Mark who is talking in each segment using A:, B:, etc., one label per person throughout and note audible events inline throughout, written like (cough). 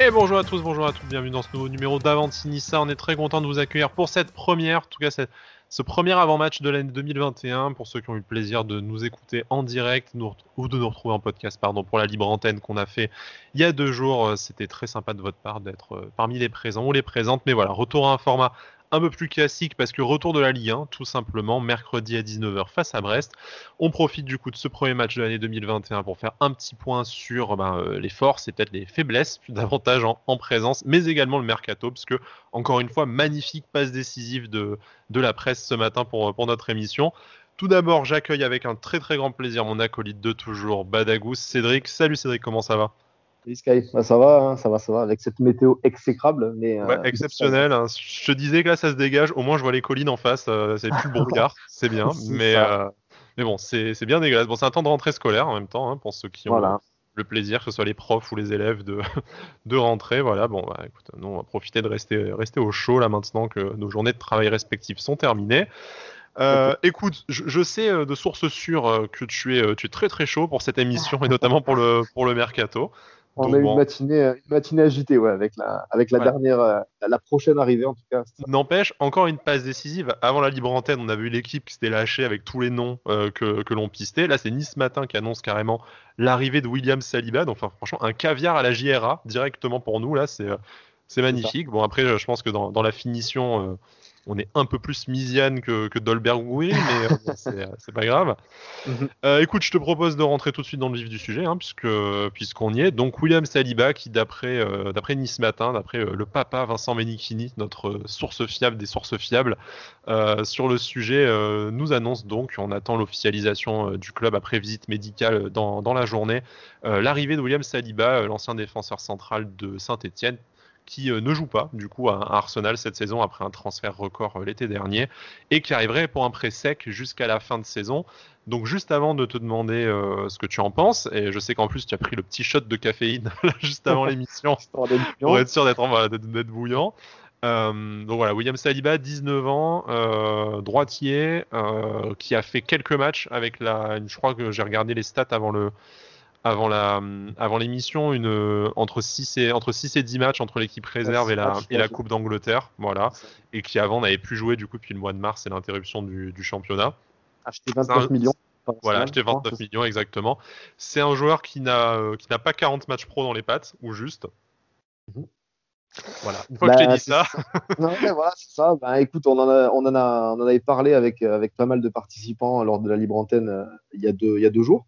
A: Et bonjour à tous, bonjour à toutes, bienvenue dans ce nouveau numéro d'Avantinissa. On est très content de vous accueillir pour cette première, en tout cas ce premier avant-match de l'année 2021. Pour ceux qui ont eu le plaisir de nous écouter en direct ou de nous retrouver en podcast, pardon, pour la libre antenne qu'on a fait il y a deux jours. C'était très sympa de votre part d'être euh, parmi les présents ou les présentes. Mais voilà, retour à un format un peu plus classique parce que retour de la Ligue 1, tout simplement, mercredi à 19h face à Brest. On profite du coup de ce premier match de l'année 2021 pour faire un petit point sur ben, euh, les forces et peut-être les faiblesses, (laughs) davantage en, présence, mais également le mercato, parce que, encore une fois, magnifique passe décisive de, de la presse ce matin pour, notre émission. Tout d'abord, j'accueille avec un très très grand plaisir mon acolyte de toujours, Badagous, Cédric. Salut Cédric, comment ça va?
B: Sky. Bah, ça va, hein, ça va, ça va, avec cette météo exécrable. Mais,
A: euh, exceptionnelle. Hein. Je te disais que là, ça se dégage. Au moins, je vois les collines en face. Euh, c'est plus le brouillard, (laughs) c'est bien. mais, euh, mais bon, c'est bien dégueulasse. Bon, c'est un temps de rentrée scolaire en même temps, hein, pour ceux qui ont le plaisir, que ce soit les profs ou les élèves, de, (laughs) de rentrer. Voilà, bon, bah, écoute, nous, on va profiter de rester, rester au chaud là maintenant que nos journées de travail respectives sont terminées. écoute, je, sais de sources sûres que tu es, tu es très très chaud pour cette émission (laughs) et notamment pour le, pour le mercato.
B: On a eu une matinée, une matinée agitée, ouais, avec la, avec la dernière, euh, la prochaine arrivée en tout cas.
A: N'empêche, encore une passe décisive. Avant la libre antenne, on a vu l'équipe qui s'était lâchée avec tous les noms euh, que, que l'on pistait. Là, c'est Nice Matin qui annonce carrément l'arrivée de William Saliba. Donc, enfin, franchement, un caviar à la JRA directement pour nous. Là, c'est, euh, c'est magnifique. Bon, après, je pense que dans, dans la finition on est un peu plus Misiane que, que Dolberg oui, mais (laughs) euh, c'est pas grave. Mhm. Euh, écoute, je te propose de rentrer tout de suite dans le vif du sujet, hein, puisque puisqu'on y est. Donc William Saliba, qui d'après euh, d'après Nice Matin, d'après le papa Vincent Menichini, notre source fiable des sources fiables sur le sujet, nous annonce donc, on attend l'officialisation du club après visite médicale dans, dans la journée, l'arrivée de William Saliba, l'ancien défenseur central de Saint-Etienne qui euh, ne joue pas du coup à, Arsenal cette saison après un transfert record euh, l'été dernier et qui arriverait pour un prêt sec jusqu'à la fin de saison. Donc juste avant de te demander euh, ce que tu en penses, et je sais qu'en plus tu as pris le petit shot de caféine (laughs) (laughs) juste avant l'émission pour être sûr d'être bouillant. donc voilà, William Saliba, 19 ans, droitier, qui a fait quelques matchs avec la. Je crois que j'ai regardé les stats avant le, avant la avant l'émission une entre 6 et entre 6 et 10 matchs entre l'équipe réserve et la et la Coupe d'Angleterre, voilà, et qui avant n'avait plus joué du coup depuis le mois de mars et l'interruption du, du, championnat.
B: Acheté 29 millions.
A: Voilà, acheté 29 millions exactement. C'est un joueur qui n'a euh, qui n'a pas 40 matchs pro dans les pattes ou juste. Mhm. Voilà, une fois que je t'ai bah, dit ça.
B: non, mais voilà, c'est ça. Ben, écoute, on en, a, on, en a, on en avait parlé avec, avec pas mal de participants lors de la libre antenne euh, il, y a deux, il y a deux jours.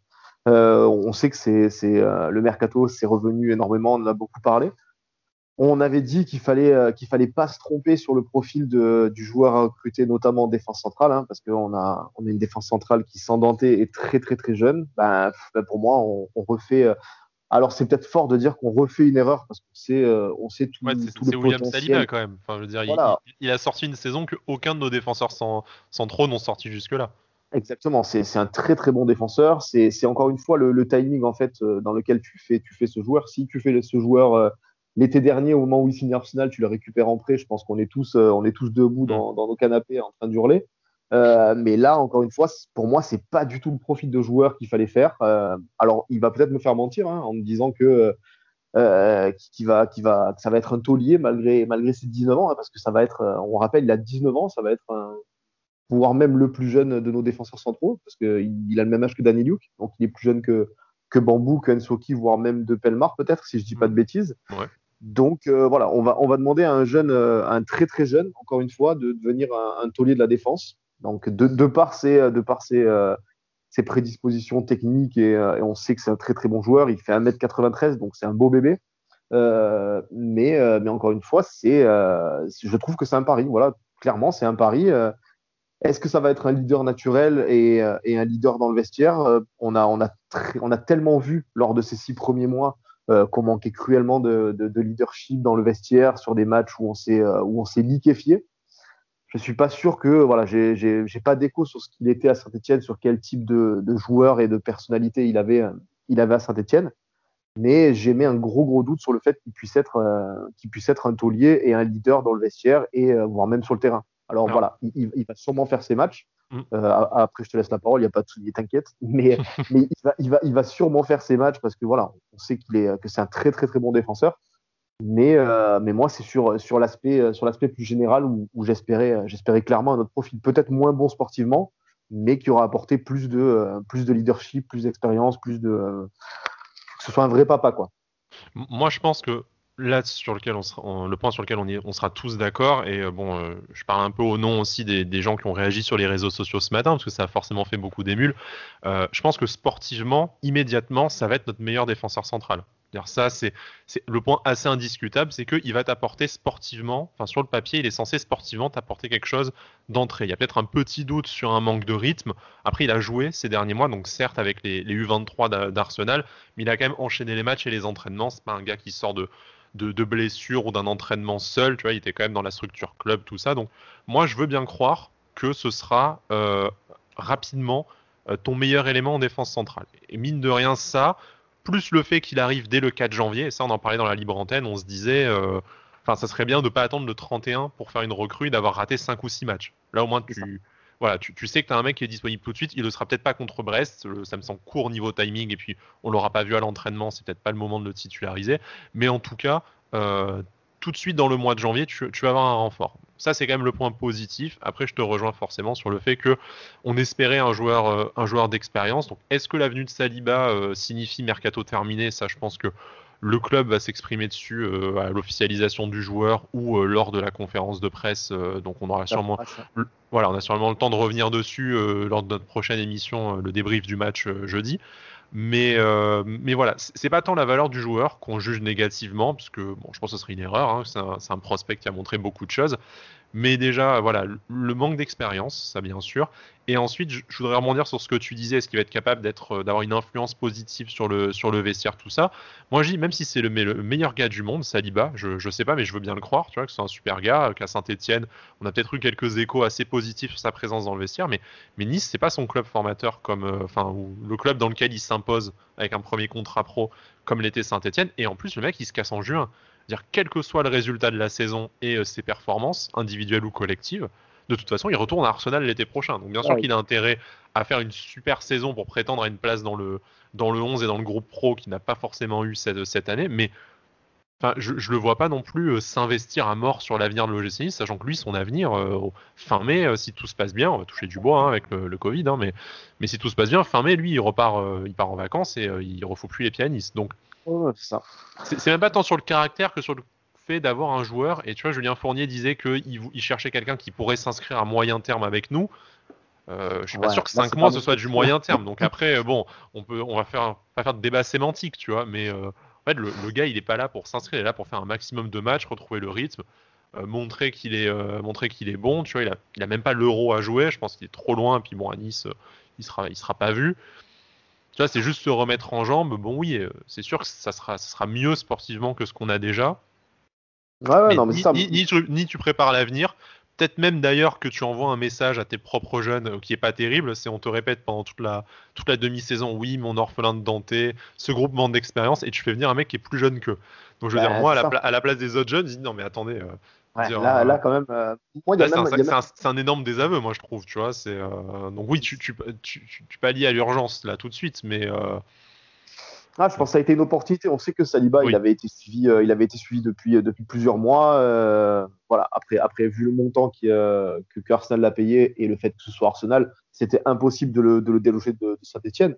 B: Euh, on sait que c'est, euh, le mercato c'est revenu énormément, on en a beaucoup parlé. On avait dit qu'il fallait euh, qu'il fallait pas se tromper sur le profil du joueur à recruter, notamment en défense centrale, hein, parce qu'on a on a une défense centrale qui sans Danté est très très très jeune. Ben, ben pour moi, on, refait. alors c'est peut-être fort de dire qu'on refait une erreur parce qu'on sait, on sait tout, ouais,
A: tout le William Saliba quand même. Enfin, je veux dire, il, a sorti une saison que aucun de nos défenseurs centraux n'ont sorti jusque là.
B: Exactement, c'est un très très bon défenseur. C'est encore une fois le, le, timing en fait euh, dans lequel tu fais, tu fais ce joueur. Si tu fais ce joueur euh, l'été dernier au moment où il signe Arsenal, tu le récupères en prêt. Je pense qu'on est tous euh, on est tous debout dans, dans, nos canapés en train d'hurler. mais là, encore une fois, pour moi, c'est pas du tout le profil de joueur qu'il fallait faire. alors, il va peut-être me faire mentir hein, en me disant que qui va, qui va, ça va être un taulier malgré malgré ses 19 ans, hein, parce que ça va être, on rappelle, il a 19 ans, ça va être un, voire même le plus jeune de nos défenseurs centraux, parce qu'il a le même âge que Danny Luke, donc il est plus jeune que, que Bambou, que Ensoki, voire même de Pelmar, peut-être, si je dis pas de mm. bêtises. Donc euh, voilà, on va, on va demander à un jeune, euh, un très très jeune, encore une fois, de devenir un, taulier de la défense. Donc de, de par ses, de par ses, euh, ses prédispositions techniques, et, et on sait que c'est un très très bon joueur, il fait 1m93, donc c'est un beau bébé. mais, mais encore une fois, c'est, je trouve que c'est un pari. Voilà, clairement, c'est un pari. Est-ce que ça va être un leader naturel et, euh, un leader dans le vestiaire? Euh, on a, tellement vu lors de ces six premiers mois euh, qu'on manquait cruellement de, de, de, leadership dans le vestiaire sur des matchs où on s'est liquéfié. Je suis pas sûr que voilà, j'ai pas d'écho sur ce qu'il était à Saint-Etienne, sur quel type de, joueur et de personnalité il avait il avait à Saint-Etienne, mais j'ai mis un gros gros doute sur le fait qu'il puisse être puisse être un taulier et un leader dans le vestiaire et voire même sur le terrain. Alors voilà, il, va sûrement faire ses matchs. Mm. Euh, après, je te laisse la parole, il n'y a pas de souci, t'inquiète. (laughs) Mais, mais il, va, il, va, il va sûrement faire ses matchs parce que voilà, on sait qu'il est, que c'est un très très très bon défenseur. Mais, mais moi, c'est sur, sur l'aspect sur l'aspect plus général où, où j'espérais j'espérais clairement un autre profil, peut-être moins bon sportivement, mais qui aura apporté plus de, plus de leadership, plus d'expérience, plus de que ce soit un vrai papa quoi.
A: Moi, je pense que là on le point sur lequel on, on sera tous d'accord et euh, bon euh, je parle un peu au nom aussi des, gens qui ont réagi sur les réseaux sociaux ce matin parce que ça a forcément fait beaucoup d'émules euh, je pense que sportivement immédiatement ça va être notre meilleur défenseur central ça, c'est le point assez indiscutable, c'est qu'il va t'apporter sportivement, enfin sur le papier, il est censé sportivement t'apporter quelque chose d'entrée. Il y a peut-être un petit doute sur un manque de rythme. Après, il a joué ces derniers mois, donc certes avec les, U23 d'Arsenal, mais il a quand même enchaîné les matchs et les entraînements. C'est pas un gars qui sort de, de, blessure ou d'un entraînement seul, tu vois, il était quand même dans la structure club, tout ça. Donc moi, je veux bien croire que ce sera euh, rapidement euh, ton meilleur élément en défense centrale. Et mine de rien, ça plus le fait qu'il arrive dès le 4 janvier, et ça on en parlait dans la libre antenne, on se disait, euh, enfin ça serait bien de ne pas attendre le 31 pour faire une recrue et d'avoir raté 5 ou 6 matchs. Là au moins tu, voilà, tu, sais que tu as un mec qui est disponible tout de suite, il ne sera peut-être pas contre Brest, ça me semble court niveau timing, et puis on l'aura pas vu à l'entraînement, c'est peut-être pas le moment de le titulariser, mais en tout cas, euh, tout de suite dans le mois de janvier, tu, vas avoir un renfort. Ça, c'est quand même le point positif. Après, je te rejoins forcément sur le fait que on espérait un joueur, euh, d'expérience. Donc, est-ce que l'avenue de Saliba euh, signifie mercato terminé? Ça, je pense que le club va s'exprimer dessus euh, à l'officialisation du joueur ou lors de la conférence de presse. donc, on aura sûrement, voilà, on a sûrement le temps de revenir dessus lors de notre prochaine émission, le débrief du match jeudi. Mais, euh, mais voilà, c'est pas tant la valeur du joueur qu'on juge négativement, parce que bon, je pense que ce serait une erreur. Hein, c'est un, un, prospect qui a montré beaucoup de choses. Mais déjà, voilà, le manque d'expérience, ça bien sûr. Et ensuite, je, voudrais rebondir sur ce que tu disais, est-ce qu'il va être capable euh, d'avoir une influence positive sur le, vestiaire, tout ça. Moi, je dis, même si c'est le, meilleur gars du monde, Saliba, je, je sais pas, mais je veux bien le croire, tu vois, que c'est un super gars, qu'à Saint-Etienne, on a peut-être eu quelques échos assez positifs sur sa présence dans le vestiaire, mais, mais Nice, c'est pas son club formateur comme, euh, enfin, le club dans lequel il s'impose avec un premier contrat pro comme l'était Saint-Etienne. Et en plus, le mec, il se casse en juin dire quel que soit le résultat de la saison et euh, ses performances, individuelles ou collectives, de toute façon, il retourne à Arsenal l'été prochain. Donc bien sûr qu'il a intérêt à faire une super saison pour prétendre à une place dans le, dans le 11 et dans le groupe pro qui n'a pas forcément eu cette, cette année, mais Enfin, je, ne le vois pas non plus euh, s'investir à mort sur l'avenir de l'OGC Nice, sachant que lui, son avenir, euh, fin mai, si tout se passe bien, on va toucher du bois hein, avec le, Covid, hein, mais, mais si tout se passe bien, fin mai, lui, il repart, il part en vacances et il refout plus les pianistes. Donc, c'est même pas tant sur le caractère que sur le fait d'avoir un joueur. Et tu vois, Julien Fournier disait qu'il il cherchait quelqu'un qui pourrait s'inscrire à moyen terme avec nous. Euh, je suis pas sûr que 5 mois ce soit du moyen terme. Donc (laughs) après, bon, on peut, on va faire, pas faire de débat sémantique, tu vois. Mais euh, en fait, le, gars, il est pas là pour s'inscrire, il est là pour faire un maximum de matchs, retrouver le rythme, euh, montrer qu'il est, montrer qu'il est bon. Tu vois, il a, il a même pas l'euro à jouer. Je pense qu'il est trop loin. Et puis bon, à Nice, il sera, il sera pas vu. Tu vois, c'est juste se remettre en jambe. Bon, oui, euh, c'est sûr que ça sera, ça sera mieux sportivement que ce qu'on a déjà. Ouais, ouais, non, mais ni, ça... ni, tu, prépares l'avenir. Peut-être même d'ailleurs que tu envoies un message à tes propres jeunes euh, qui est pas terrible. C'est on te répète pendant toute la, toute la demi-saison, oui, mon orphelin de Dante, ce groupement d'expérience, et tu fais venir un mec qui est plus jeune qu'eux. Donc je veux bah, dire, moi, à la, place des autres jeunes, je dis non, mais attendez, euh,
B: là, là, quand même. Euh,
A: c'est un, énorme désaveu, moi, je trouve. Tu vois, c'est euh, donc oui, tu, tu, tu, tu pallies à l'urgence là tout de suite, mais. Euh,
B: ah, je pense que ça a été une opportunité. On sait que Saliba, il avait été suivi, il avait été suivi depuis, depuis plusieurs mois. voilà. Après, après, vu le montant qui, que, que, Arsenal l'a payé et le fait que ce soit Arsenal, c'était impossible de le, de le déloger de, Saint-Etienne.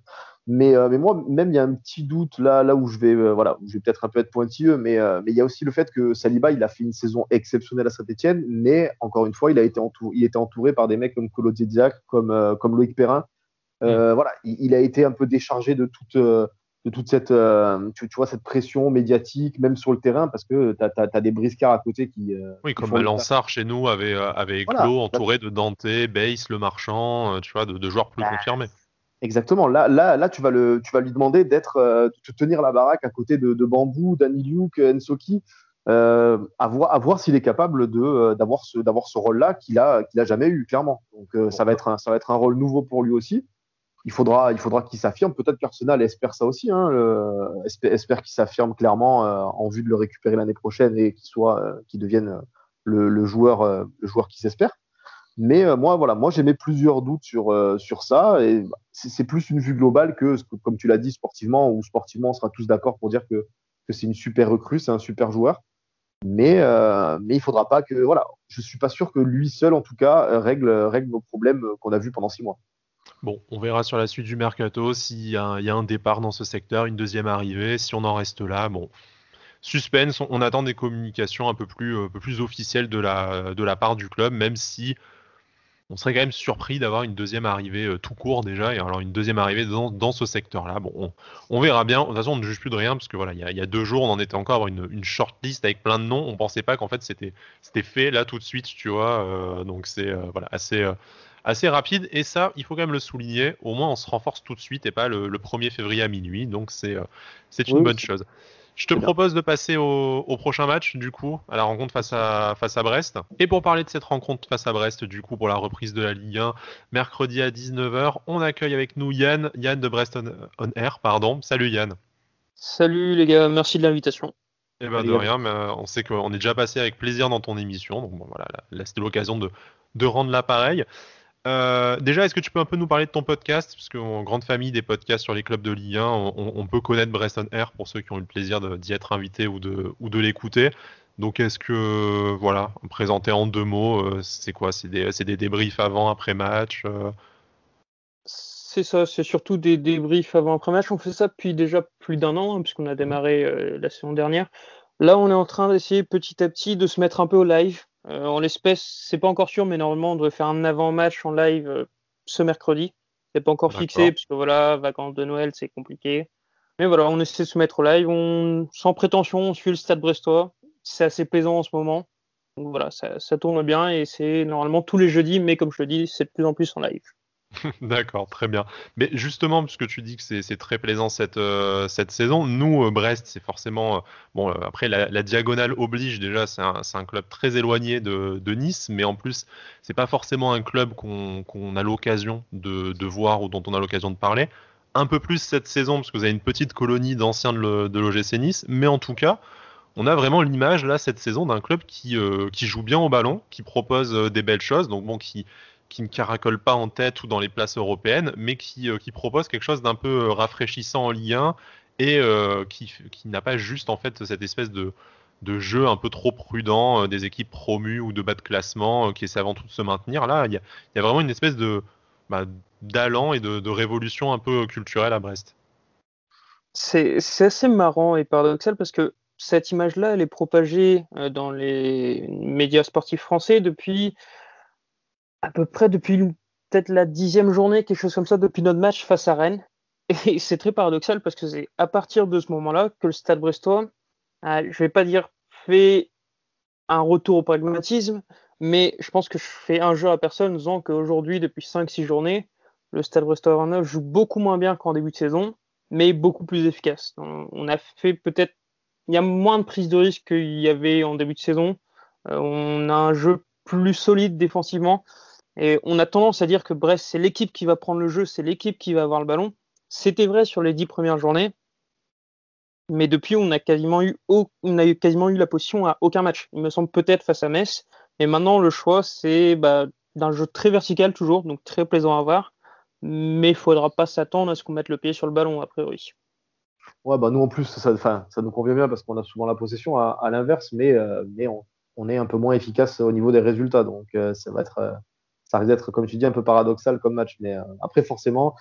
B: Mais, euh, mais moi, même, il y a un petit doute là, là où je vais, euh, voilà, je vais peut-être un peu être pointilleux, mais, euh, mais il y a aussi le fait que Saliba, il a fait une saison exceptionnelle à Saint-Etienne, mais encore une fois, il a été entouré, il était entouré par des mecs comme Colo Diac, comme, comme Loïc Perrin. Mm. Voilà, il, il, a été un peu déchargé de toute de toute cette, euh, tu, vois, cette pression médiatique, même sur le terrain, parce que tu as, des briscards à côté qui.
A: Euh, oui, comme Lansard chez nous avait, euh, avait entouré de Dante, Bass, Le Marchand, tu vois, de, joueurs plus bah, confirmés.
B: Exactement. Là, là, là tu, vas le, tu vas lui demander d'être, de te tenir la baraque à côté de, de Bambou, Daniliuk, Ensoki, à voir, à voir s'il est capable de, d'avoir ce, d'avoir ce rôle-là qu'il a, qu'il a jamais eu, clairement. Donc, ça, va être un, ça va être un rôle nouveau pour lui aussi il faudra, il faudra qu'il s'affirme. Peut-être qu'Arsenal espère ça aussi, hein, espère, qu'il s'affirme clairement euh, en vue de le récupérer l'année prochaine et qu'il soit, euh, qu'il devienne euh, le, joueur, le joueur qui s'espère. Mais moi, voilà, moi j'ai plusieurs doutes sur sur ça et c'est plus une vue globale que, comme tu l'as dit sportivement ou sportivement, on sera tous d'accord pour dire que que c'est une super recrue, c'est un super joueur. Mais, mais il faudra pas que. Voilà, je suis pas sûr que lui seul, en tout cas, règle, règle nos problèmes qu'on a vus pendant six mois.
A: Bon, on verra sur la suite du mercato s'il y, a un départ dans ce secteur, une deuxième arrivée. Si on en reste là, bon, suspense, on, attend des communications un peu plus, officielles de la, part du club, même si on serait quand même surpris d'avoir une deuxième arrivée euh, tout court déjà, et alors une deuxième arrivée dans, ce secteur-là. Bon, on, verra bien. De toute façon, on ne juge plus de rien, parce que voilà, il y, a, deux jours, on en était encore une, une short avec plein de noms. On pensait pas qu'en fait c'était fait là tout de suite, tu vois. Euh, donc c'est euh, assez assez rapide. Et ça, il faut quand même le souligner. Au moins, on se renforce tout de suite et pas le, 1er février à minuit. Donc c'est c'est une bonne chose. Je te propose de passer au, prochain match, du coup, à la rencontre face à, face à Brest. Et pour parler de cette rencontre face à Brest, du coup, pour la reprise de la Ligue 1, mercredi à 19h, on accueille avec nous Yann, Yann de Brest on, Air, pardon. Salut Yann.
C: Salut les gars, merci de l'invitation.
A: Eh ben de rien, mais euh, on sait qu'on est déjà passé avec plaisir dans ton émission, donc voilà, là, c'était l'occasion de, de rendre l'appareil. Euh, déjà, est-ce que tu peux un peu nous parler de ton podcast? Parce qu'en grande famille des podcasts sur les clubs de Ligue 1, on, peut connaître Breston Air pour ceux qui ont eu le plaisir d'y être invités ou de, ou de l'écouter. Donc, est-ce que, voilà, présenter en deux mots, euh, c'est quoi? C'est des, des, débriefs avant, après match euh?
C: C'est ça, c'est surtout des débriefs avant, après match. On fait ça depuis déjà plus d'un an, hein, puisqu'on a démarré la saison dernière. Là, on est en train d'essayer petit à petit de se mettre un peu au live, euh, en l'espèce, c'est pas encore sûr, mais normalement, on devrait faire un avant-match en live euh, ce mercredi. C'est pas encore fixé, parce que voilà, vacances de Noël, c'est compliqué. Mais voilà, on essaie de se mettre au live. On, sans prétention, on suit le stade brestois. C'est assez plaisant en ce moment. Donc voilà, ça, ça tourne bien et c'est normalement tous les jeudis, mais comme je le dis, c'est de plus en plus en live. (laughs)
A: D'accord, très bien. Mais justement, puisque tu dis que c'est très plaisant cette, euh, saison, nous, euh, Brest, c'est forcément. Euh, bon, après, la, diagonale oblige déjà, c'est un, club très éloigné de, Nice, mais en plus, c'est pas forcément un club qu'on a l'occasion de, voir ou dont on a l'occasion de parler. Un peu plus cette saison, parce que vous avez une petite colonie d'anciens de l'OGC Nice, mais en tout cas. On a vraiment l'image là cette saison d'un club qui, qui joue bien au ballon, qui propose des belles choses, donc bon, qui, qui ne caracole pas en tête ou dans les places européennes, mais qui, euh, propose quelque chose d'un peu euh, rafraîchissant en lien et euh, qui, n'a pas juste en fait cette espèce de, jeu un peu trop prudent des équipes promues ou de bas de classement qui essaient avant tout de se maintenir. Là, il y, y a, vraiment une espèce de bah, d'allant et de, de, révolution un peu culturelle à Brest.
C: C'est assez marrant et paradoxal parce que cette image-là, elle est propagée dans les médias sportifs français depuis à peu près depuis peut-être la dixième journée, quelque chose comme ça, depuis notre match face à Rennes. Et (laughs) c'est très paradoxal parce que c'est à partir de ce moment-là que le Stade Brestois, a, je vais pas dire fait un retour au pragmatisme, mais je pense que je fais un jeu à personne en disant qu'aujourd'hui, depuis 5-6 journées, le Stade Brestois 29 joue beaucoup moins bien qu'en début de saison, mais beaucoup plus efficace. On a fait peut-être, il y a moins de prise de risque qu'il y avait en début de saison. Euh, on a un jeu plus solide défensivement. Et on a tendance à dire que Brest, c'est l'équipe qui va prendre le jeu, c'est l'équipe qui va avoir le ballon. C'était vrai sur les dix premières journées, mais depuis, on a quasiment eu, on a quasiment eu la position à aucun match. Il me semble peut-être face à Metz. Et maintenant, le choix, c'est bah, d'un jeu très vertical toujours, donc très plaisant à voir. Mais il faudra pas s'attendre à ce qu'on mette le pied sur le ballon, a priori.
B: Ouais, bah nous en plus, ça, ça nous convient bien parce qu'on a souvent la possession à, l'inverse, mais, euh, mais on, est un peu moins efficace au niveau des résultats. Donc euh, ça va être, euh, ça risque d'être, comme tu dis, un peu paradoxal comme match. Mais euh, après, forcément,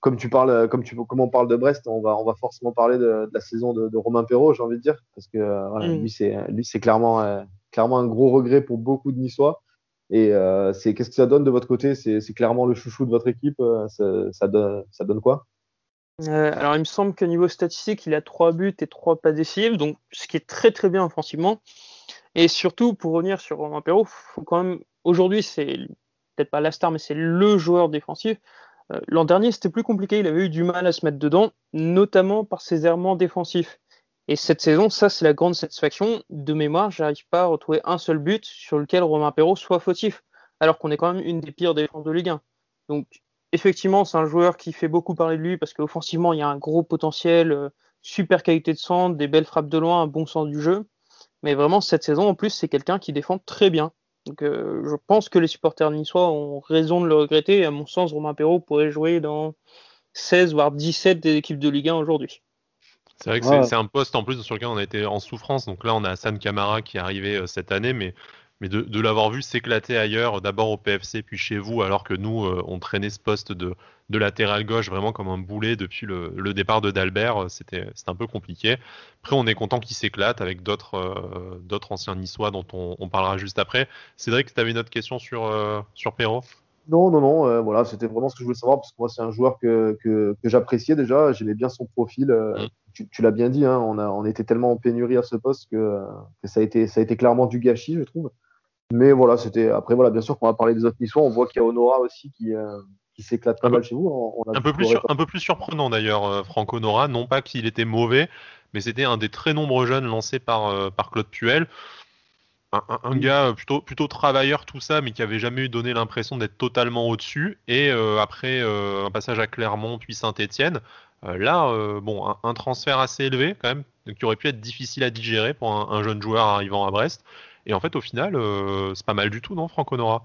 B: comme tu parles, comme tu, comme on parle de Brest, on va, on va forcément parler de, la saison de, Romain Perrault, j'ai envie de dire, parce que euh, mm. lui, c'est, lui, c'est clairement, euh, clairement un gros regret pour beaucoup de Niçois. Et c'est, qu'est-ce que ça donne de votre côté? C'est, clairement le chouchou de votre équipe. Ça, donne, ça donne quoi?
C: Alors, il me semble qu'au niveau statistique, il a trois buts et trois pas décisifs, donc ce qui est très très bien offensivement. Et surtout, pour revenir sur Romain Perrault, faut quand même aujourd'hui, c'est peut-être pas la star, mais c'est le joueur défensif. Euh, l'an dernier, c'était plus compliqué. Il avait eu du mal à se mettre dedans, notamment par ses errements défensifs. Et cette saison, ça, c'est la grande satisfaction. De mémoire, j'arrive pas à retrouver un seul but sur lequel Romain Perrault soit fautif, alors qu'on est quand même une des pires défenses de Ligue 1. Donc, effectivement, c'est un joueur qui fait beaucoup parler de lui parce qu'offensivement, il y a un gros potentiel, euh, super qualité de centre, des belles frappes de loin, un bon sens du jeu. Mais vraiment, cette saison, en plus, c'est quelqu'un qui défend très bien. Donc, euh, je pense que les supporters niçois ont raison de le regretter. Et à mon sens, Romain Perrault pourrait jouer dans 16 voire 17 des équipes de Ligue 1 aujourd'hui.
A: C'est vrai que c'est un poste en plus sur lequel on a été en souffrance. Donc là, on a Hassan Kamara qui est arrivé euh, cette année, mais, mais de, l'avoir vu s'éclater ailleurs, d'abord au PFC puis chez vous, alors que nous, euh, on traînait ce poste de, de latéral gauche vraiment comme un boulet depuis le, départ de Dalbert, euh, c'était un peu compliqué. Après, on est content qu'il s'éclate avec d'autres d'autres anciens niçois dont on, parlera juste après. Cédric, tu avais une autre question sur, sur Perrault?
B: Non, non, non, voilà, c'était vraiment ce que je voulais savoir, parce que moi, c'est un joueur que, que, que j'appréciais déjà, j'aimais bien son profil. Mm tu, l'as bien dit, hein, on, a, on était tellement en pénurie à ce poste que, ça, a été, ça a été clairement du gâchis, je trouve. Mais voilà, c'était. Après, voilà, bien sûr qu'on va parler des autres missions. On voit qu'il y a Honora aussi qui, euh, qui s'éclate pas mal chez vous.
A: un, peu plus un peu plus surprenant d'ailleurs, euh, Franck Honora. Non pas qu'il était mauvais, mais c'était un des très nombreux jeunes lancés par, euh, par Claude Puel. Un, gars plutôt, plutôt travailleur, tout ça, mais qui avait jamais eu donné l'impression d'être totalement au-dessus. Et après un passage à Clermont puis Saint-Etienne, là, bon, un, transfert assez élevé quand même, qui aurait pu être difficile à digérer pour un, jeune joueur arrivant à Brest. Et en fait, au final, euh, c'est pas mal du tout, non, Franck Honora?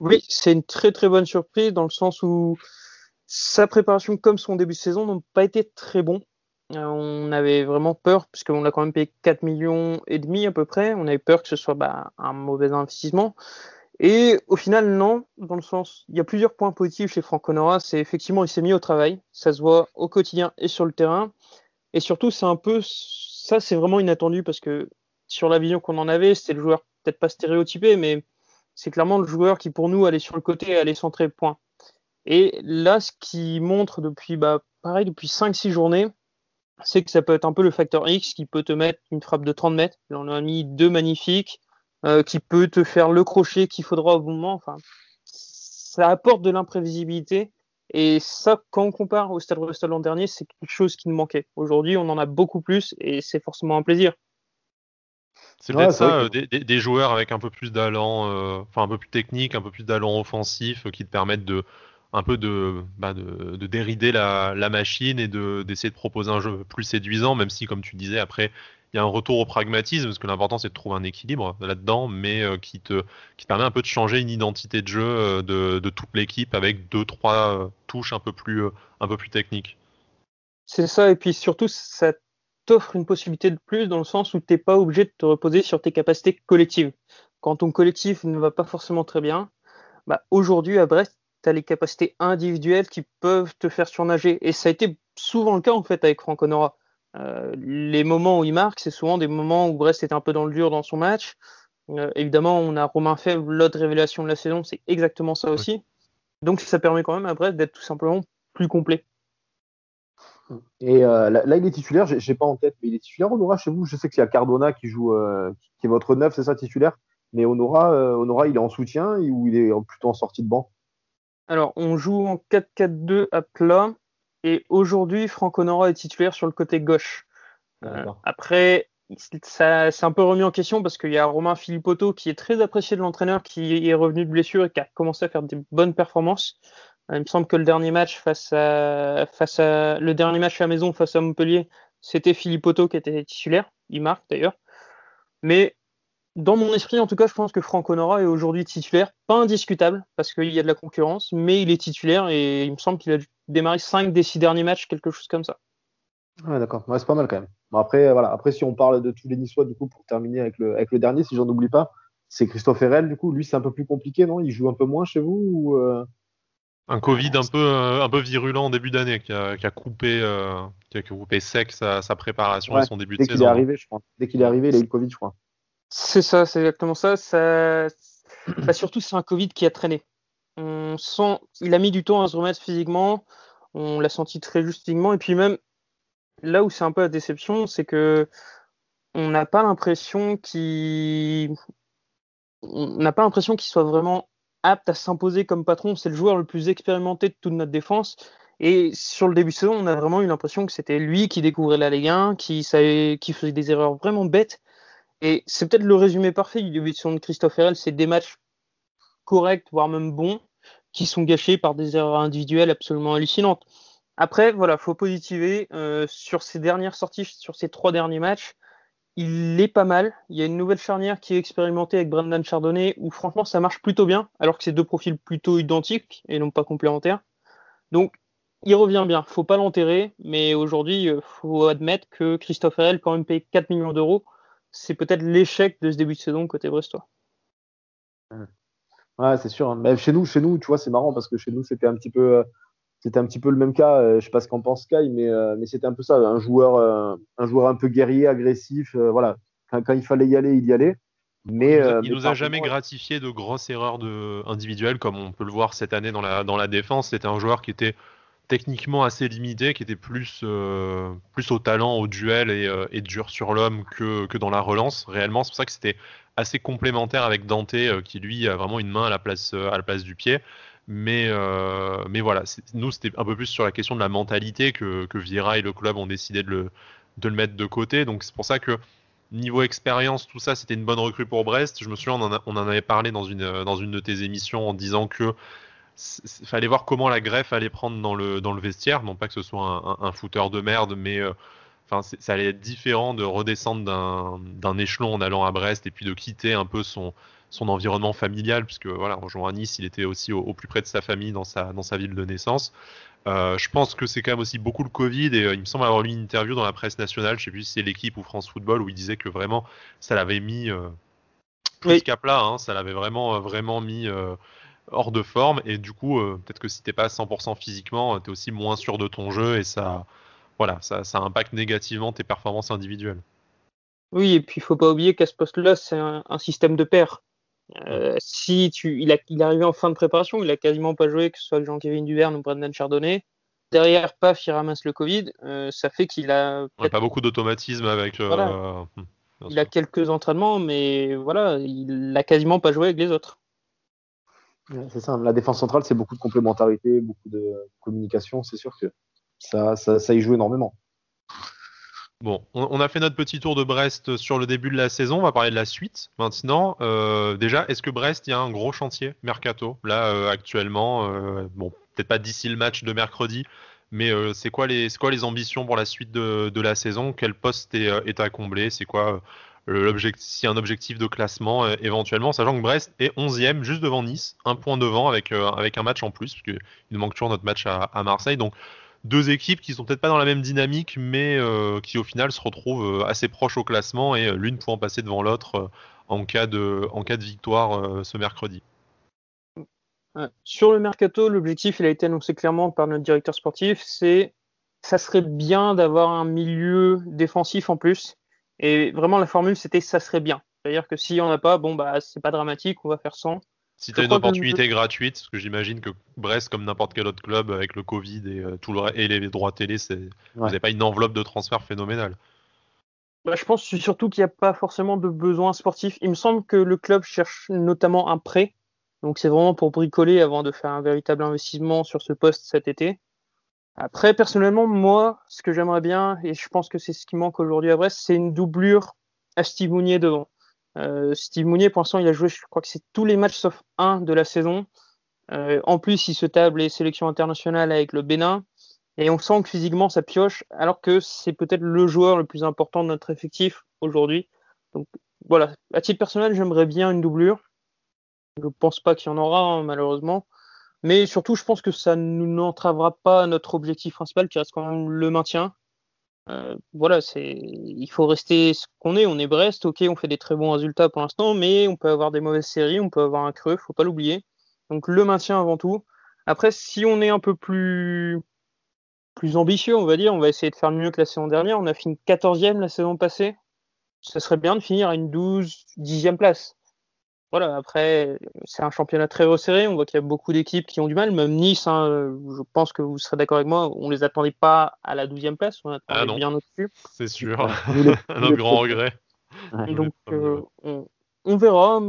C: Oui, c'est une très très bonne surprise dans le sens où sa préparation comme son début de saison n'ont pas été très bons. on avait vraiment peur, puisqu'on a quand même payé 4 millions et demi à peu près. On avait peur que ce soit bah, un mauvais investissement. Et au final, non, dans le sens, il y a plusieurs points positifs chez Franck Honora. C'est effectivement, il s'est mis au travail. Ça se voit au quotidien et sur le terrain. Et surtout, c'est un peu, ça, c'est vraiment inattendu parce que sur la vision qu'on en avait, c'était le joueur peut-être pas stéréotypé, mais c'est clairement le joueur qui, pour nous, allait sur le côté et allait centrer point. Et là, ce qui montre depuis, bah, pareil, depuis 5-6 journées, c'est que ça peut être un peu le facteur X qui peut te mettre une frappe de 30 mètres. Là, on a mis deux magnifiques. Euh, qui peut te faire le crochet qu'il faudra au bon moment. Enfin, ça apporte de l'imprévisibilité. Et ça, quand on compare au Stade Restall l'an dernier, c'est quelque chose qui nous manquait. Aujourd'hui, on en a beaucoup plus et c'est forcément un plaisir.
A: C'est peut-être ça, euh, des, joueurs avec un peu plus d'allant, euh, enfin un peu plus technique, un peu plus d'allant offensif, qui te permettent de un peu de, bah de, de, dérider la, la machine et d'essayer de, de proposer un jeu plus séduisant, même si, comme tu disais, après, il y a un retour au pragmatisme, parce que l'important c'est de trouver un équilibre là-dedans, mais euh, qui, te, qui permet un peu de changer une identité de jeu euh, de, de, toute l'équipe avec deux, trois euh, touches un peu plus, un peu plus techniques.
C: C'est ça, et puis surtout, ça t'offre une possibilité de plus dans le sens où tu n'es pas obligé de te reposer sur tes capacités collectives. Quand ton collectif ne va pas forcément très bien, bah, aujourd'hui à Brest, tu as les capacités individuelles qui peuvent te faire surnager. Et ça a été souvent le cas en fait avec Franck Honora. Euh, les moments où il marque, c'est souvent des moments où Brest est un peu dans le dur dans son match. Euh, évidemment, on a Romain Fèvre, l'autre révélation de la saison, c'est exactement ça aussi. Donc ça permet quand même à Brest d'être tout simplement plus complet.
B: Et euh, là, il est titulaire, j'ai pas en tête, mais il est titulaire, Honora, chez vous Je sais qu'il y a Cardona qui joue, qui est votre neuf, c'est ça, titulaire? Mais Honora, Honora, il est en soutien ou il est plutôt en sortie de banc?
C: Alors, on joue en 4-4-2 à plat. Et aujourd'hui, Franck Honora est titulaire sur le côté gauche. Euh, après, ça c'est un peu remis en question parce qu'il y a Romain Philippotto qui est très apprécié de l'entraîneur, qui est revenu de blessure et qui a commencé à faire des bonnes performances. Euh, il me semble que le dernier match face à, le dernier match à la maison face à Montpellier, c'était Philippotto qui était titulaire. Il marque d'ailleurs. Mais dans mon esprit, en tout cas, je pense que Franck Honora est aujourd'hui titulaire, pas indiscutable, parce qu'il y a de la concurrence, mais il est titulaire et il me semble qu'il a démarré 5 des 6 derniers matchs, quelque chose comme ça.
B: Ouais, d'accord. c'est pas mal quand même. après, voilà. après, si on parle de tous les Niçois, du coup, pour terminer avec le, avec le dernier, si j'en oublie pas, c'est Christophe Herrel, du coup. Lui, c'est un peu plus compliqué, non? Il joue un peu moins chez vous ou euh?
A: Un Covid un peu, euh, un peu virulent en début d'année, qui a, coupé, euh, qui a coupé sec sa, préparation et son début
B: de
A: saison. Dès qu'il
B: est arrivé, je crois. Dès qu'il est arrivé, il a eu le Covid, je crois.
C: C'est ça, c'est exactement ça. ça... (clears throat) Bah, surtout, c'est un Covid qui a traîné. On sent, il a mis du temps à se remettre physiquement. On l'a senti très justement. Et puis même, là où c'est un peu la déception, c'est que on n'a pas l'impression qu'il, on n'a pas l'impression qu'il soit vraiment apte à s'imposer comme patron. C'est le joueur le plus expérimenté de toute notre défense. Et sur le début de saison, on a vraiment eu l'impression que c'était lui qui découvrait la Ligue 1, qui, faisait des erreurs vraiment bêtes et c'est peut-être le résumé parfait du début de Christophe Herrel, c'est des matchs corrects, voire même bons, qui sont gâchés par des erreurs individuelles absolument hallucinantes. Après, voilà, faut positiver. Euh, sur ces dernières sorties, sur ces trois derniers matchs, il est pas mal. Il y a une nouvelle charnière qui est expérimentée avec Brendan Chardonnay, où franchement ça marche plutôt bien, alors que c'est deux profils plutôt identiques et non pas complémentaires. Donc, il revient bien. Faut pas l'enterrer, mais aujourd'hui, il faut admettre que Christophe Herel, quand même payé 4 millions d'euros, c'est peut-être l'échec de ce début de saison côté brestois.
B: Ouais, c'est sûr. Mais chez nous, chez nous, tu vois, c'est marrant parce que chez nous, c'était un petit peu, c'était un petit peu le même cas. Euh, je sais pas ce qu'en pense Sky, mais, euh, mais c'était un peu ça. Un joueur, euh, un joueur un peu guerrier, agressif. voilà. Quand, il fallait y aller, il y allait. Mais,
A: il nous a, nous a jamais gratifié de grosses erreurs de, individuelles, comme on peut le voir cette année dans la, dans la défense. C'était un joueur qui était techniquement assez limité, qui était plus, plus au talent, au duel et, et dur sur l'homme que, que dans la relance, réellement. C'est pour ça que c'était assez complémentaire avec Dante, qui lui a vraiment une main à la place, à la place du pied. Mais, euh, mais voilà, nous, c'était un peu plus sur la question de la mentalité que, que et le club ont décidé de le, de le mettre de côté. Donc c'est pour ça que niveau expérience, tout ça, c'était une bonne recrue pour Brest. Je me souviens, on en, on en avait parlé dans une, dans une de tes émissions en disant que fallait voir comment la greffe allait prendre dans le, dans le vestiaire. Non pas que ce soit un, un, footeur de merde, mais euh, enfin, ça allait être différent de redescendre d'un échelon en allant à Brest et puis de quitter un peu son, son environnement familial, puisque voilà, en jouant à Nice, il était aussi au, plus près de sa famille dans sa, dans sa ville de naissance. Euh, je pense que c'est quand même aussi beaucoup le Covid et euh, il me semble avoir lu une interview dans la presse nationale, je sais plus si c'est l'équipe ou France Football, où il disait que vraiment ça l'avait mis euh, plus qu'à plat, hein, ça l'avait vraiment, vraiment mis hors de forme et du coup, peut-être que si t'es pas à 100% physiquement, tu es aussi moins sûr de ton jeu et ça, voilà, ça, ça impacte négativement tes performances individuelles.
C: Oui, et puis il faut pas oublier qu'à ce poste-là, c'est un, un, système de paire. Euh, si tu, il, a, il est arrivé en fin de préparation, il a quasiment pas joué, que ce soit Jean-Kévin Duverne ou Brendan Chardonnay. Derrière, paf, il ramasse le Covid. Euh, ça fait qu'il a.
A: a pas beaucoup d'automatisme avec. Euh,
C: il a quelques entraînements, mais voilà, il a quasiment pas joué avec les autres.
B: C'est ça. La défense centrale, c'est beaucoup de complémentarité, beaucoup de communication. C'est sûr que ça, ça, ça y joue énormément.
A: Bon, on, a fait notre petit tour de Brest sur le début de la saison. On va parler de la suite maintenant. Euh, déjà, est-ce que Brest, il y a un gros chantier mercato là euh, actuellement euh, Bon, peut-être pas d'ici le match de mercredi, mais c'est quoi les ambitions pour la suite de, la saison? Quel poste est, à combler? C'est quoi l'objectif a un objectif de classement éventuellement, sachant que Brest est 11e, juste devant Nice, un point devant avec avec un match en plus, parce qu'il nous manque toujours notre match à, à Marseille. Donc deux équipes qui sont peut-être pas dans la même dynamique, mais euh, qui au final se retrouvent euh, assez proches au classement et euh, l'une pouvant passer devant l'autre en, cas de, en cas de victoire ce mercredi.
C: Sur le mercato, l'objectif, il a été annoncé clairement par notre directeur sportif, c'est ça serait bien d'avoir un milieu défensif en plus. Et vraiment, la formule, c'était ça serait bien. C'est-à-dire que si on n'a pas, bon, bah, c'est pas dramatique, on va faire 100.
A: Si tu as une opportunité gratuite, parce que j'imagine que Brest, comme n'importe quel autre club, avec le Covid et, euh, tout le, et les droits télé, c'est, vous n'avez pas une enveloppe de transfert phénoménale.
C: Bah, je pense surtout qu'il n'y a pas forcément de besoin sportif. Il me semble que le club cherche notamment un prêt. Donc c'est vraiment pour bricoler avant de faire un véritable investissement sur ce poste cet été. Après, personnellement, moi, ce que j'aimerais bien, et je pense que c'est ce qui manque aujourd'hui à Brest, c'est une doublure à Steve Mounier devant. Euh, Steve Mounier, pour l'instant, il a joué, je crois que c'est tous les matchs sauf un de la saison. Euh, en plus, il se table les sélections internationales avec le Bénin. Et on sent que physiquement, ça pioche, alors que c'est peut-être le joueur le plus important de notre effectif aujourd'hui. Donc voilà, à titre personnel, j'aimerais bien une doublure. Je ne pense pas qu'il y en aura, hein, malheureusement. Mais surtout, je pense que ça ne nous entravera pas notre objectif principal, qui reste quand même le maintien. Euh, voilà, c'est, il faut rester ce qu'on est. On est Brest, ok, on fait des très bons résultats pour l'instant, mais on peut avoir des mauvaises séries, on peut avoir un creux, faut pas l'oublier. Donc le maintien avant tout. Après, si on est un peu plus plus ambitieux, on va dire, on va essayer de faire mieux que la saison dernière. On a fini 14e la saison passée. Ça serait bien de finir à une 12, 10e place voilà, après, c'est un championnat très resserré. On voit qu'il y a beaucoup d'équipes qui ont du mal. Même Nice, hein, je pense que vous serez d'accord avec moi, on les attendait pas à la 12e place. On attendait ah bien au-dessus.
A: C'est sûr. un (laughs) grand regret.
C: Donc, euh, on, verra.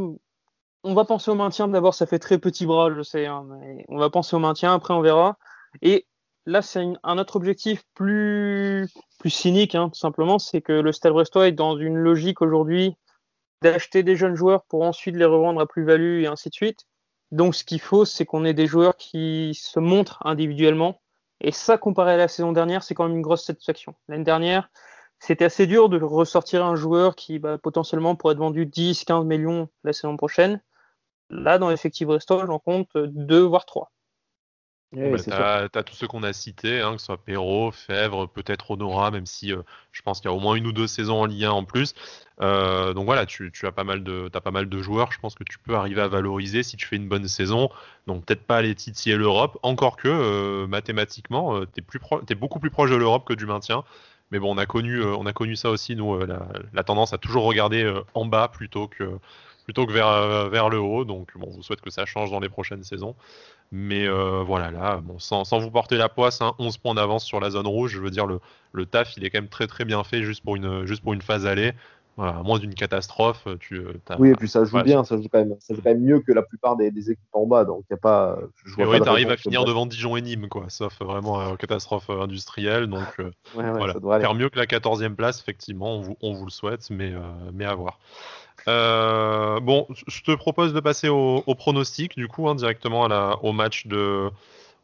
C: On va penser au maintien. D'abord, ça fait très petit bras, je sais. Hein, mais on va penser au maintien. Après, on verra. Et là, c'est un autre objectif plus, plus cynique, hein, tout simplement. C'est que le Stade Brestois est dans une logique aujourd'hui d'acheter des jeunes joueurs pour ensuite les revendre à plus-value et ainsi de suite. Donc ce qu'il faut, c'est qu'on ait des joueurs qui se montrent individuellement. Et ça, comparé à la saison dernière, c'est quand même une grosse satisfaction. L'année dernière, c'était assez dur de ressortir un joueur qui bah, potentiellement pourrait être vendu 10, 15 millions la saison prochaine. Là, dans l'effectif Resto, j'en compte deux voire trois.
A: Bah, tu as, tous ceux qu'on a cités, hein, que ce soit Perrault, Fèvre, peut-être Honora, même si euh, je pense qu'il y a au moins une ou deux saisons en Ligue 1 en plus. Euh, donc voilà, tu, as pas mal de as pas mal de joueurs, je pense que tu peux arriver à valoriser si tu fais une bonne saison. Donc peut-être pas aller titiller l'Europe, encore que euh, mathématiquement, tu es, beaucoup plus proche de l'Europe que du maintien. Mais bon, on a connu, on a connu ça aussi, nous, la, la, tendance à toujours regarder en bas plutôt que, plutôt que vers, vers le haut. Donc bon, on vous souhaite que ça change dans les prochaines saisons. Mais euh, voilà, là, bon, sans, sans, vous porter la poisse, hein, 11 points d'avance sur la zone rouge, je veux dire, le, le, taf, il est quand même très très bien fait juste pour une, juste pour une phase aller. Voilà, à moins d'une catastrophe, tu.
B: Euh, oui, et puis ça joue bien, ça joue, quand même, ça joue quand même mieux que la plupart des, des équipes en bas, donc il a pas.
A: Je vois oui, tu arrives à finir devant Dijon et Nîmes, quoi, sauf vraiment euh, catastrophe industrielle, donc euh, ouais, ouais, voilà. faire mieux que la 14e place, effectivement, on vous, on vous le souhaite, mais, mais à voir. Euh, bon, je te propose de passer au, pronostic, du coup, hein, directement au match de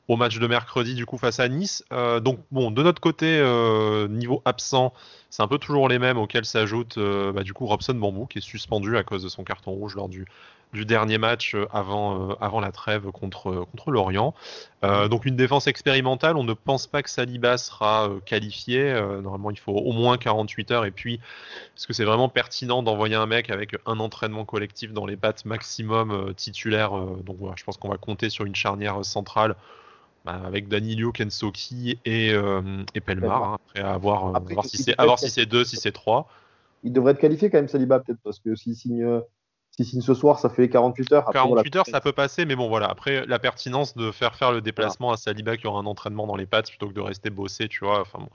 A: au match de mercredi du coup face à Nice. Euh, donc bon, de notre côté, euh, niveau absent, c'est un peu toujours les mêmes auxquels s'ajoute bah, du coup Robson Bambou qui est suspendu à cause de son carton rouge lors du, du dernier match euh, avant, euh, avant la trêve contre, contre Lorient. Euh, donc une défense expérimentale, on ne pense pas que Saliba sera qualifié. normalement, il faut au moins 48 heures. Et puis, est-ce que c'est vraiment pertinent d'envoyer un mec avec un entraînement collectif dans les pattes maximum titulaire Donc voilà, je pense qu'on va compter sur une charnière centrale avec Danilo, Kensoki et, et Pelmar. Hein, après, à voir, voir si c'est si deux, si c'est trois.
B: Il devrait être qualifié quand même, Saliba, peut-être, parce que s'il signe si signe ce soir, ça fait 48 heures.
A: 48 heures, ça peut passer, mais bon, voilà. Après, la pertinence de faire faire le déplacement à Saliba qui aura un entraînement dans les pattes plutôt que de rester bossé, tu vois. Enfin bon,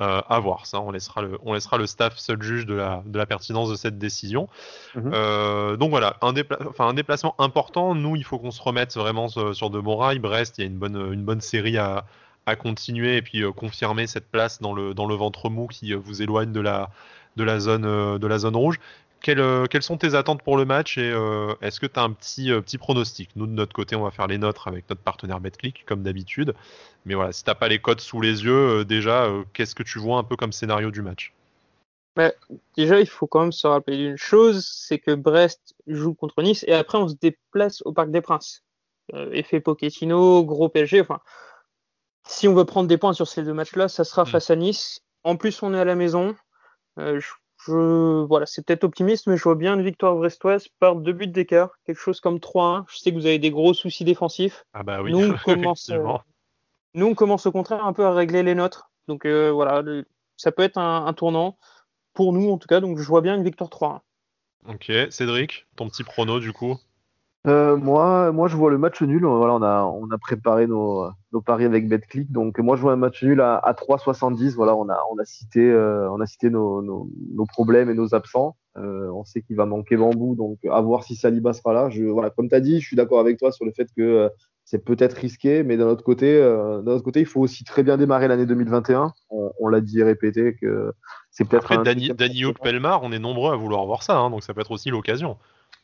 A: euh, à voir ça. On laissera le, on laissera le staff seul juge de la, de la pertinence de cette décision. Mhm. Euh, donc voilà, un, enfin, un déplacement important. Nous, il faut qu'on se remette vraiment sur, de bons rails. Brest, il y a une bonne, une bonne série à, à continuer et puis euh, confirmer cette place dans le, dans le ventre mou qui vous éloigne de la, de la zone, de la zone rouge. Euh, quelles, sont tes attentes pour le match et euh, est-ce que tu as un petit, euh, petit pronostic? Nous, de notre côté, on va faire les nôtres avec notre partenaire BetClick, comme d'habitude. Mais voilà, si tu pas les codes sous les yeux, déjà, qu'est-ce que tu vois un peu comme scénario du match?
C: Bah, Déjà, il faut quand même se rappeler d'une chose c'est que Brest joue contre Nice et après, on se déplace au Parc des Princes. effet Pochettino, gros PSG. Enfin, si on veut prendre des points sur ces deux matchs-là, ça sera mm. face à Nice. En plus, on est à la maison. je je, voilà, c'est peut-être optimiste, mais je vois bien une victoire brestoise par deux buts d'écart, quelque chose comme 3-1. Je sais que vous avez des gros soucis défensifs.
A: Ah bah oui,
C: nous, on (laughs) commence, euh, nous, on commence au contraire un peu à régler les nôtres. Donc euh, voilà, ça peut être un, tournant pour nous en tout cas. Donc je vois bien une victoire 3-1.
A: Ok, Cédric, ton petit prono du coup
B: euh, moi, moi, je vois le match nul. Voilà, on a, on a préparé nos, nos paris avec BetClick. Donc, moi, je vois un match nul à, à 3,70. Voilà, on a, on a cité, euh, on a cité nos, nos, nos, problèmes et nos absents. Euh, on sait qu'il va manquer Bambou. Donc, à voir si Saliba sera là. Je, voilà, comme tu as dit, je suis d'accord avec toi sur le fait que c'est peut-être risqué, mais d'un autre côté, d'un autre côté, il faut aussi très bien démarrer l'année 2021. On, on l'a dit et répété que c'est peut-être.
A: Après, Dani, Dani Pelmar, on est nombreux à vouloir voir ça, hein, donc ça peut être aussi l'occasion.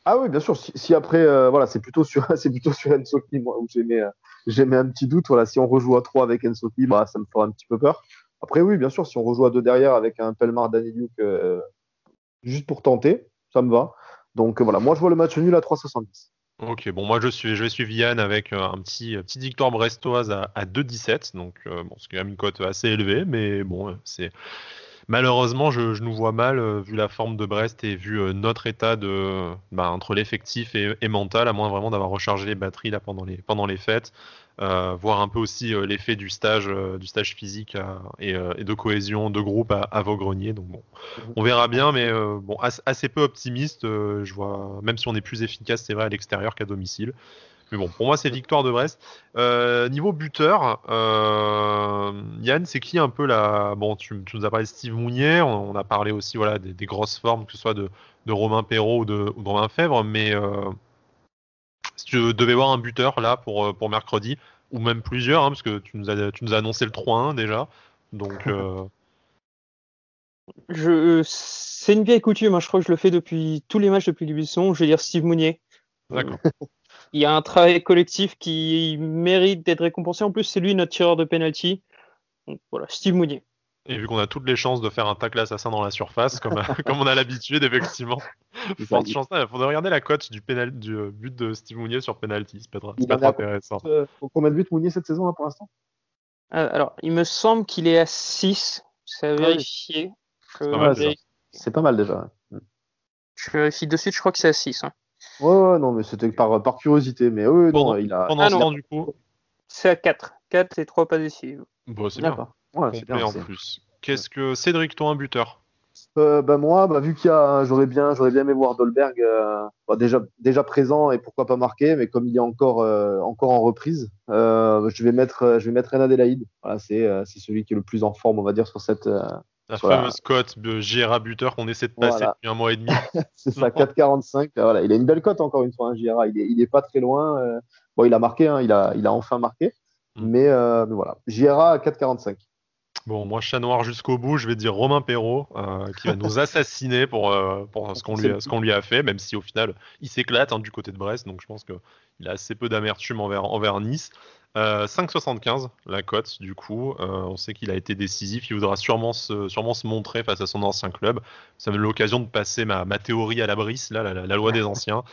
B: Ah oui, bien sûr. Si, après, euh, voilà, c'est plutôt sur, (laughs) c'est plutôt sur moi, où j'ai mis, euh, j'ai mis un petit doute. Voilà, si on rejoue à 3 avec Ensoki, bah, ça me fera un petit peu peur. Après, oui, bien sûr, si on rejoue à 2 derrière avec un Pelmar Daniliuk, euh, juste pour tenter, ça me va. Donc voilà, moi je vois le match nul à 3,70.
A: Ok, bon, moi je suis, je vais suivre Yann avec un petit, petite victoire brestoise à, à 2,17, donc bon, c'est quand même une cote assez élevée, mais bon, c'est malheureusement, je, nous vois mal, euh, vu la forme de Brest et vu euh, notre état de, bah, entre l'effectif et, mental, à moins vraiment d'avoir rechargé les batteries là pendant les, pendant les fêtes. Euh, voir un peu aussi l'effet du stage, du stage physique et, de cohésion de groupe à, vos greniers. Donc bon, mhm. on verra bien, mais bon, assez peu optimiste. je vois, même si on est plus efficace, c'est vrai à l'extérieur qu'à domicile. Mais bon, pour moi, c'est victoire de Brest. Euh, niveau buteur, euh, Yann, c'est qui un peu la. Bon, tu, nous as parlé de Steve Mounier, on, a parlé aussi voilà, des, grosses formes, que ce soit de, Romain Perrault ou de, Romain Fèvre, mais euh, si tu devais voir un buteur là pour, pour mercredi, ou même plusieurs, hein, parce que tu nous, as, tu nous as annoncé le 3-1 déjà. Donc.
C: Je, c'est une vieille coutume, hein, je crois que je le fais depuis tous les matchs depuis le Je vais dire Steve Mounier.
A: D'accord (laughs)
C: il y a un travail collectif qui mérite d'être récompensé. En plus, c'est lui notre tireur de penalty. Donc voilà, Steve Mounier.
A: Et vu qu'on a toutes les chances de faire un tacle assassin dans la surface, comme, (laughs) (laughs) comme on a l'habitude, effectivement. (laughs) Forte chance. Il faudrait regarder la cote du, pénal, du euh, but de Steve Mounier sur penalty. C'est pas, pas intéressant.
B: Euh, combien de buts Mounier cette saison là, pour l'instant?
C: Euh, Alors, il me semble qu'il est à 6. C'est à vérifier.
B: C'est pas, mal déjà.
C: Je vérifie de suite, je crois que c'est à 6. Hein.
B: Ouais, ouais, non, mais c'était par, par curiosité. Mais oui, non, il a.
A: Pendant ah, ce temps, du coup.
C: C'est à 4. 4 et 3 pas décisives.
A: Bon, c'est bien. Ouais, c'est bien. en plus. Qu'est-ce que Cédric, toi, un buteur
B: euh, bah moi, bah, vu qu'il y a, j'aurais bien, j'aurais bien aimé voir Dolberg euh, bah, déjà, déjà présent et pourquoi pas marqué, mais comme il est encore, euh, encore en reprise, je vais mettre, je vais mettre Renan. Voilà, c'est, c'est celui qui est le plus en forme, on va dire, sur cette.
A: La fameuse cote de Gira buteur qu'on essaie de passer depuis un mois et demi. (laughs)
B: c'est ça, 4,45. Voilà, il a une belle cote encore une fois, hein, Gira. Il est, il est pas très loin. bon, il a marqué, hein, il a, il a enfin marqué, mm. mais, mais, voilà, Gira à 4,45.
A: Bon, moi, chat noir jusqu'au bout, je vais dire Romain Perrault, euh, qui va nous (laughs) assassiner pour, euh, pour ce qu'on lui, qu'on lui, a fait, même si au final, il s'éclate hein, du côté de Brest, donc je pense qu'il a assez peu d'amertume envers, envers Nice. 5,75 euh, la cote, du coup. on sait qu'il a été décisif, il voudra sûrement se, sûrement se montrer face à son ancien club. Ça me donne l'occasion de passer ma, ma, théorie à la brise, là, la, la loi des anciens.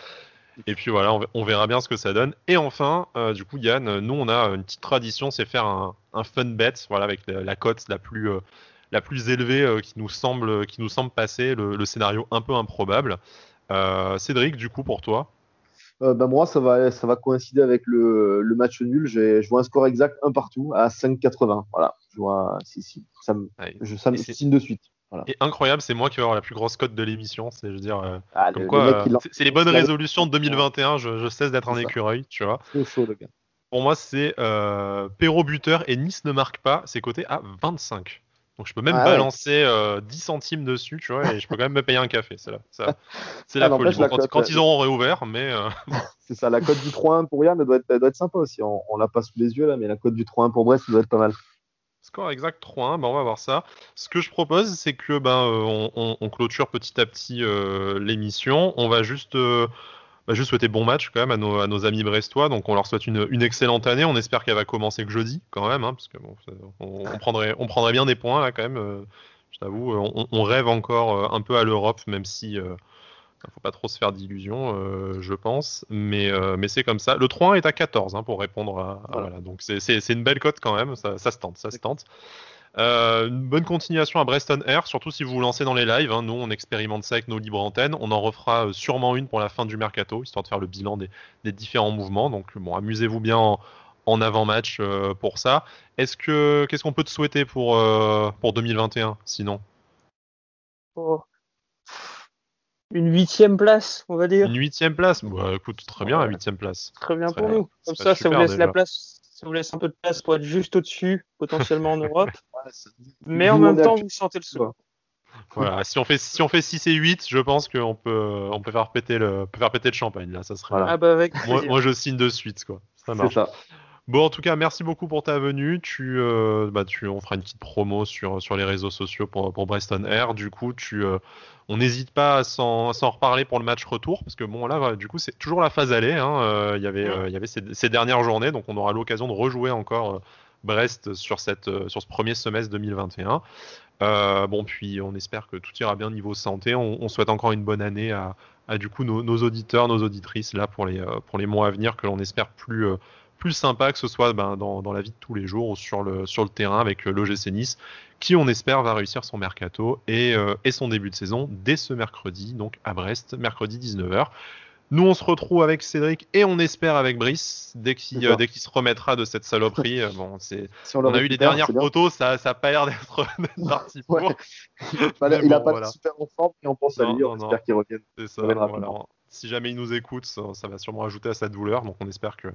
A: Et puis voilà, on, verra bien ce que ça donne. Et enfin, euh, du coup, Yann, nous, on a une petite tradition, c'est faire un, fun bet, voilà, avec la, cote la plus, euh, la plus élevée euh, qui, nous semble, qui nous semble passer, le, scénario un peu improbable. Cédric, du coup, pour toi
B: bah moi, ça va, ça va coïncider avec le, match nul. Je vois un score exact un partout à 5,80. Voilà, je vois, si, si, ça me, je, ça me signe de suite.
A: Et incroyable, c'est moi qui vais avoir la plus grosse cote de l'émission. C'est, je veux dire, euh, ah, euh, c'est, les bonnes résolutions de 2021. Je, cesse d'être un écureuil, tu vois. Pour moi, c'est euh, Perrault buteur et Nice ne marque pas. C'est coté à 25. Donc je peux même ah balancer 10 euh, centimes dessus, tu vois, et je peux quand même me payer un café. C'est là, c'est la folie. quand, ils auront réouvert, mais. (laughs)
B: c'est ça, la cote du 3-1 pour Yann, elle doit, être, doit être sympa aussi. On, on l'a pas sous les yeux là, mais la cote du 3-1 pour Brest, ça doit être pas mal.
A: Score exact 3-1, ben on va voir ça. Ce que je propose, c'est que ben, euh, on, clôture petit à petit euh, l'émission. On va juste, euh, bah, juste souhaiter bon match quand même à nos, à nos, amis brestois. Donc on leur souhaite une, une excellente année. On espère qu'elle va commencer que jeudi quand même, hein, parce que bon, on, prendrait, on prendrait bien des points là quand même. je t'avoue, on, rêve encore un peu à l'Europe, même si il faut pas trop se faire d'illusions, euh, je pense. Mais, euh, mais c'est comme ça. Le 3 est à 14 hein, pour répondre à. Voilà. Donc c'est une belle cote quand même. Ça, ça, se tente. Ça se tente. Euh, une bonne continuation à Breston Air, surtout si vous vous lancez dans les lives. Hein. Nous, on expérimente ça avec nos libres antennes. On en refera sûrement une pour la fin du mercato, histoire de faire le bilan des, des différents mouvements. Donc, bon, amusez-vous bien en, en avant-match pour ça. Est-ce que qu'est-ce qu'on peut te souhaiter pour pour 2021 sinon?
C: Une huitième place, on va dire.
A: Une huitième place? Bah écoute, très bien, la huitième place.
C: Très bien pour nous. Comme ça, ça vous laisse la place, ça vous laisse un peu de place pour être juste au-dessus, potentiellement en (laughs) Europe. Mais en même temps, vous sentez le saut.
A: Voilà, si on fait si on fait 6 et 8, je pense qu'on peut on peut faire péter le peut faire péter le champagne là, ça serait.
C: Ah bah avec
A: moi, moi, je signe de suite quoi. Ça marche. Ça. Bon, en tout cas, merci beaucoup pour ta venue. Tu, euh, bah, tu, on fera une petite promo sur, sur les réseaux sociaux pour, pour Breston Air. Du coup, tu, euh, on n'hésite pas à s'en, reparler pour le match retour, parce que bon, là, du coup, c'est toujours la phase aller. Hein. Euh, il y avait, il y avait ces, dernières journées, donc on aura l'occasion de rejouer encore Brest sur, cette, sur ce premier semestre 2021. bon, puis on espère que tout ira bien niveau santé. On, souhaite encore une bonne année à, à du coup nos, nos, auditeurs, nos auditrices là pour les, pour les mois à venir, que l'on espère plus plus sympa que ce soit ben, dans, dans, la vie de tous les jours ou sur le, sur le terrain avec euh, l'OGC Nice, qui on espère va réussir son mercato et, euh, et, son début de saison dès ce mercredi, donc à Brest, mercredi 19h. Nous, on se retrouve avec Cédric et on espère avec Brice dès qu'il euh, qu'il se remettra de cette saloperie. bon, c'est (laughs) on, a eu les dernières photos, ça ça a pas l'air d'être (laughs) parti pour. (laughs)
B: il a pas de super en forme et on pense à lui. On espère qu'il revienne.
A: C'est ça. Si jamais il nous écoute, ça, ça, va sûrement ajouter à sa douleur. Donc, on espère que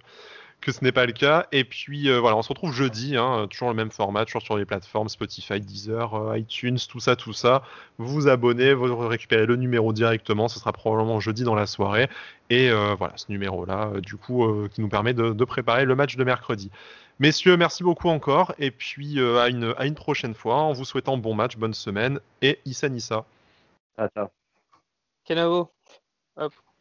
A: que ce n'est pas le cas. Et puis euh, voilà, on se retrouve jeudi, hein, toujours le même format, toujours sur les plateformes Spotify, Deezer, euh, iTunes, tout ça, tout ça. Vous vous abonnez, vous récupérez le numéro directement, ce sera probablement jeudi dans la soirée. Et euh, voilà, ce numéro-là, du coup, qui nous permet de, préparer le match de mercredi. Messieurs, merci beaucoup encore. Et puis à, une, à une prochaine fois, en vous souhaitant bon match, bonne semaine. Et Issa Nissa.
B: Ciao.
C: Kenavo. Hop.